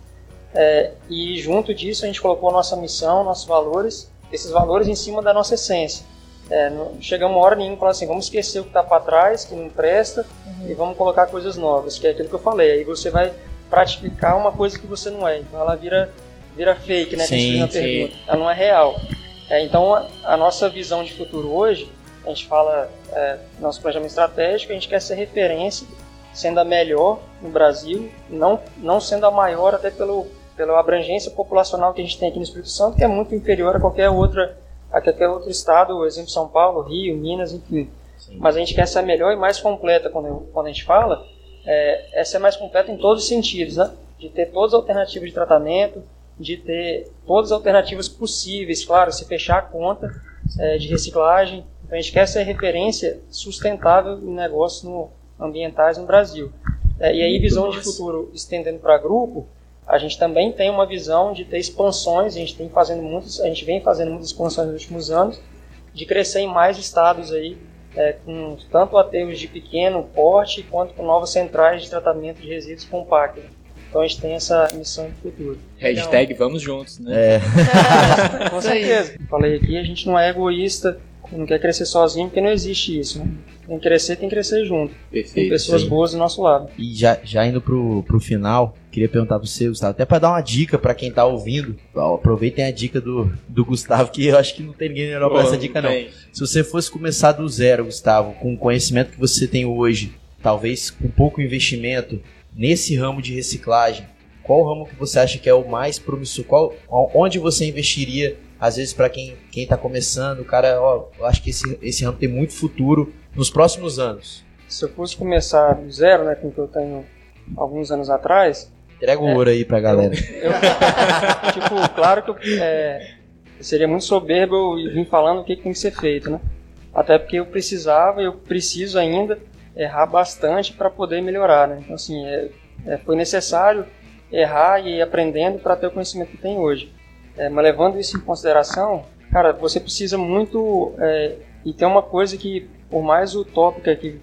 é, e junto disso a gente colocou a nossa missão, nossos valores, esses valores em cima da nossa essência. É, chegamos uma hora nenhuma falar assim, vamos esquecer o que está para trás, que não presta, uhum. e vamos colocar coisas novas, que é aquilo que eu falei. Aí você vai praticar uma coisa que você não é, então ela vira vira fake, né? Sim, sim. Ela não é real. É, então, a, a, nossa visão de futuro hoje, a gente fala, é, nosso planejamento estratégico, a gente quer ser referência, sendo a melhor no Brasil, não, não sendo a maior até pelo, pela abrangência populacional que a gente tem aqui no Espírito Santo, que é muito inferior a qualquer outra a qualquer outro estado, exemplo São Paulo, Rio, Minas, enfim. Sim. Mas a gente quer ser a melhor e mais completa quando, quando a gente fala, é, é ser mais completa em todos os sentidos, né? De ter todas as alternativas de tratamento, de ter todas as alternativas possíveis, claro, se fechar a conta é, de reciclagem. Então a gente quer ser referência sustentável em negócios no, ambientais no Brasil. É, e aí, visão de futuro estendendo para grupo, a gente também tem uma visão de ter expansões, a gente, tem fazendo muitas, a gente vem fazendo muitas expansões nos últimos anos, de crescer em mais estados aí, é, com tanto aterros de pequeno porte, quanto com novas centrais de tratamento de resíduos compactos. Então a gente tem essa missão de futuro. Hashtag vamos juntos, né? É. Com certeza. Falei aqui, a gente não é egoísta, não quer crescer sozinho, porque não existe isso. Né? Tem que crescer, tem que crescer junto. Perfeito. Tem pessoas sim. boas do nosso lado. E já, já indo pro, pro final, queria perguntar para você, Gustavo, até para dar uma dica para quem tá ouvindo. Aproveitem a dica do, do Gustavo, que eu acho que não tem ninguém melhor para essa dica, não. Se você fosse começar do zero, Gustavo, com o conhecimento que você tem hoje, talvez com pouco investimento, nesse ramo de reciclagem, qual ramo que você acha que é o mais promissor? Qual, onde você investiria, às vezes, para quem quem está começando, cara, ó, eu acho que esse, esse ramo tem muito futuro nos próximos anos. Se eu fosse começar do zero, né, com o que eu tenho alguns anos atrás... Entrega o é, ouro aí pra galera. Eu, eu, tipo, claro que eu, é, seria muito soberbo eu vir falando o que, que tem que ser feito, né? Até porque eu precisava, eu preciso ainda errar bastante para poder melhorar, né? Então, assim, é, é, foi necessário errar e ir aprendendo para ter o conhecimento que tem hoje. É, mas levando isso em consideração, cara, você precisa muito. É, e tem uma coisa que, por mais utópica que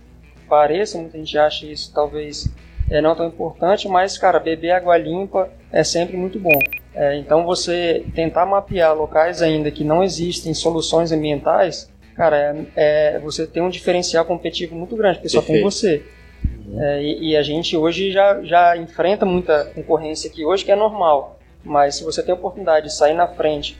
pareça, muita gente acha isso talvez é, não tão importante, mas, cara, beber água limpa é sempre muito bom. É, então, você tentar mapear locais ainda que não existem soluções ambientais cara, é, é, você tem um diferencial competitivo muito grande, porque só tem você. Uhum. É, e, e, a gente hoje já, já enfrenta muita concorrência aqui hoje, que é normal. Mas se você tem a oportunidade de sair na frente,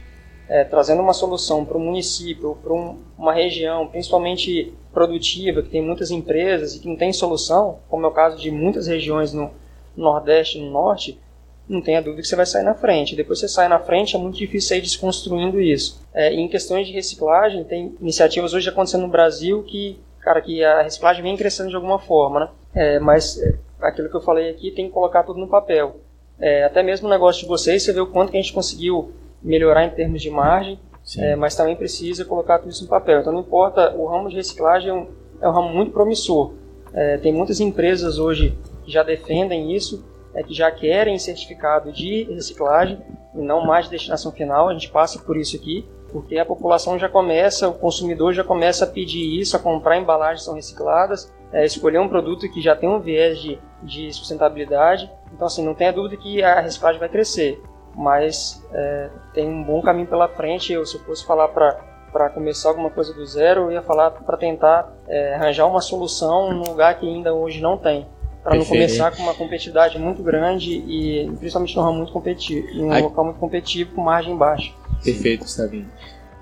é, trazendo uma solução para um município, para um, uma região, principalmente produtiva, que tem muitas empresas e que não tem solução, como é o caso de muitas regiões no Nordeste e no Norte, não tenha dúvida que você vai sair na frente. Depois você sai na frente, é muito difícil sair desconstruindo isso. É, em questões de reciclagem, tem iniciativas hoje acontecendo no Brasil que, cara, que a reciclagem vem crescendo de alguma forma, né? É, mas é, aquilo que eu falei aqui tem que colocar tudo no papel. É, até mesmo o negócio de vocês, você vê o quanto que a gente conseguiu melhorar em termos de margem, é, mas também precisa colocar tudo isso no papel. Então não importa, o ramo de reciclagem é um, é um ramo muito promissor. É, tem muitas empresas hoje que já defendem isso, é, que já querem certificado de reciclagem e não mais de destinação final. A gente passa por isso aqui, porque a população já começa, o consumidor já começa a pedir isso, a comprar embalagens que são recicladas. é, escolher um produto que já tem um viés de, de sustentabilidade. Então, assim, não tenha dúvida que a reciclagem vai crescer, mas é, tem um bom caminho pela frente. Eu, se eu fosse falar para começar alguma coisa do zero, eu ia falar para tentar é, arranjar uma solução num lugar que ainda hoje não tem. Para não começar com uma competitividade muito grande e principalmente num ramo muito competitivo, em um Ai. local muito competitivo com margem baixa. Perfeito, Savinho.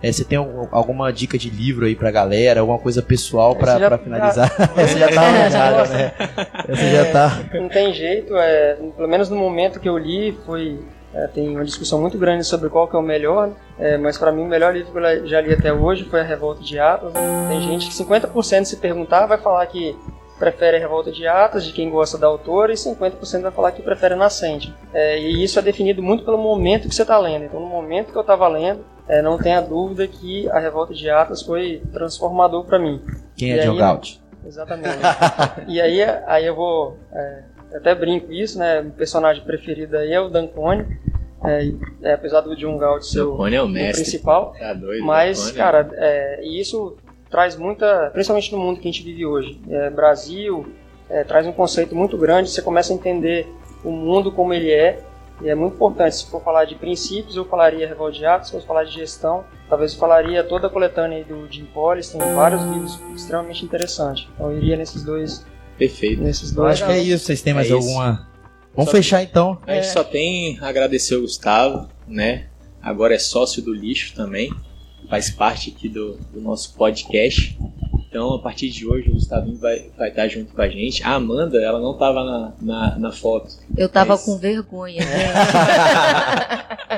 É, você tem alguma dica de livro aí pra galera, alguma coisa pessoal pra, já, pra finalizar? Essa já tá arranjada, né? Essa é, já tá. Não tem jeito, é, pelo menos no momento que eu li, foi. É, tem uma discussão muito grande sobre qual que é o melhor, é, mas para mim o melhor livro que eu já li até hoje foi A Revolta de Atlas. Tem gente que 50% se perguntar vai falar que prefere a Revolta de Atlas, de quem gosta da autora, e 50% vai falar que prefere Nascente. É, e isso é definido muito pelo momento que você está lendo. Então, no momento que eu estava lendo, é, não tenha dúvida que a Revolta de Atlas foi transformador para mim. Quem é John Galt? Exatamente. e aí, aí eu vou. É, até brinco isso, né? O personagem preferido aí é o Dancone. É, é, apesar do John Galt ser o, é o, o principal. Tá doido, mas, Dancone. cara, é, isso traz muita. Principalmente no mundo que a gente vive hoje. É, Brasil é, traz um conceito muito grande, você começa a entender o mundo como ele é e é muito importante, se for falar de princípios, eu falaria Revolta de Atos, se for falar de gestão, talvez eu falaria toda a coletânea do Jim Pollis, tem vários livros extremamente interessantes. Então eu iria nesses dois. Perfeito. Nesses dois. acho que é isso, vocês têm mais é alguma. Vamos só fechar então. A gente é. só tem a agradecer o Gustavo, né? Agora é sócio do lixo também, faz parte aqui do, do nosso podcast. Então, a partir de hoje, o Gustavinho vai, vai estar junto com a gente. A Amanda, ela não estava na, na, na, foto. Eu estava mas... com vergonha, né?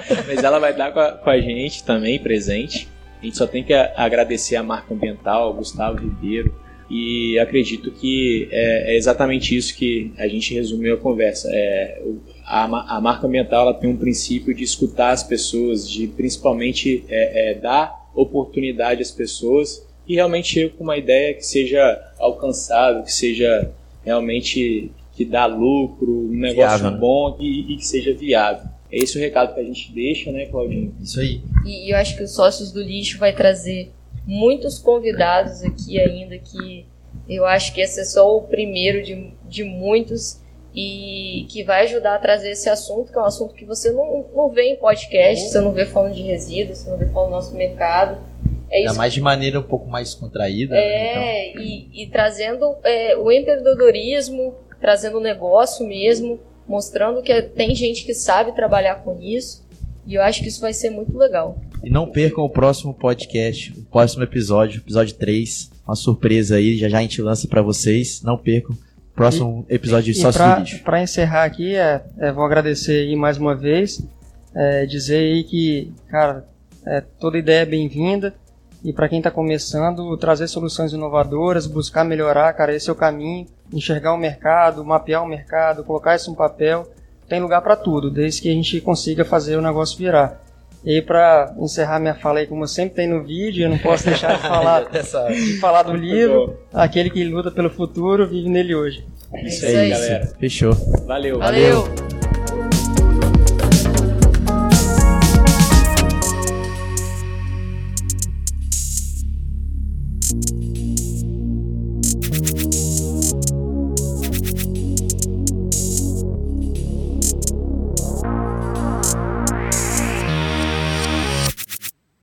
mas ela vai estar com a, com a gente também, presente. A gente só tem que agradecer a marca ambiental, ao Gustavo Ribeiro, e acredito que é, é, exatamente isso que a gente resumiu a conversa. É, a, a, marca ambiental ela tem um princípio de escutar as pessoas, de principalmente é, é dar oportunidade às pessoas e realmente chego com uma ideia que seja alcançável, que seja realmente que dá lucro, um negócio viável, né? bom e, e, que seja viável. É esse o recado que a gente deixa, né, Claudinho? Isso aí. E, e eu acho que os Sócios do Lixo vai trazer muitos convidados aqui ainda que eu acho que esse é só o primeiro de, de muitos e que vai ajudar a trazer esse assunto, que é um assunto que você não, não vê em podcast, você não vê falando de resíduos, você não vê falando do nosso mercado. É Ainda mais de maneira um pouco mais contraída. Né, é, né, então. e, e, trazendo é, o empreendedorismo, trazendo o negócio mesmo, mostrando que tem gente que sabe trabalhar com isso. E eu acho que isso vai ser muito legal. E não percam o próximo podcast, o próximo episódio, episódio 3. Uma surpresa aí, já já a gente lança para vocês. Não percam. Próximo e, episódio de Sócio pra, Para encerrar aqui, é, é, vou agradecer aí mais uma vez. É, dizer aí que, cara, é, toda ideia é bem-vinda. E para quem está começando, trazer soluções inovadoras, buscar melhorar, cara, esse é o caminho. Enxergar o mercado, mapear o mercado, colocar isso no papel. Tem lugar para tudo, desde que a gente consiga fazer o negócio virar. E para encerrar minha fala aí, como sempre tem no vídeo, eu não posso deixar de falar, de falar do livro. Aquele que luta pelo futuro vive nele hoje. Isso, é isso aí, galera. Fechou. Valeu. Valeu. Valeu.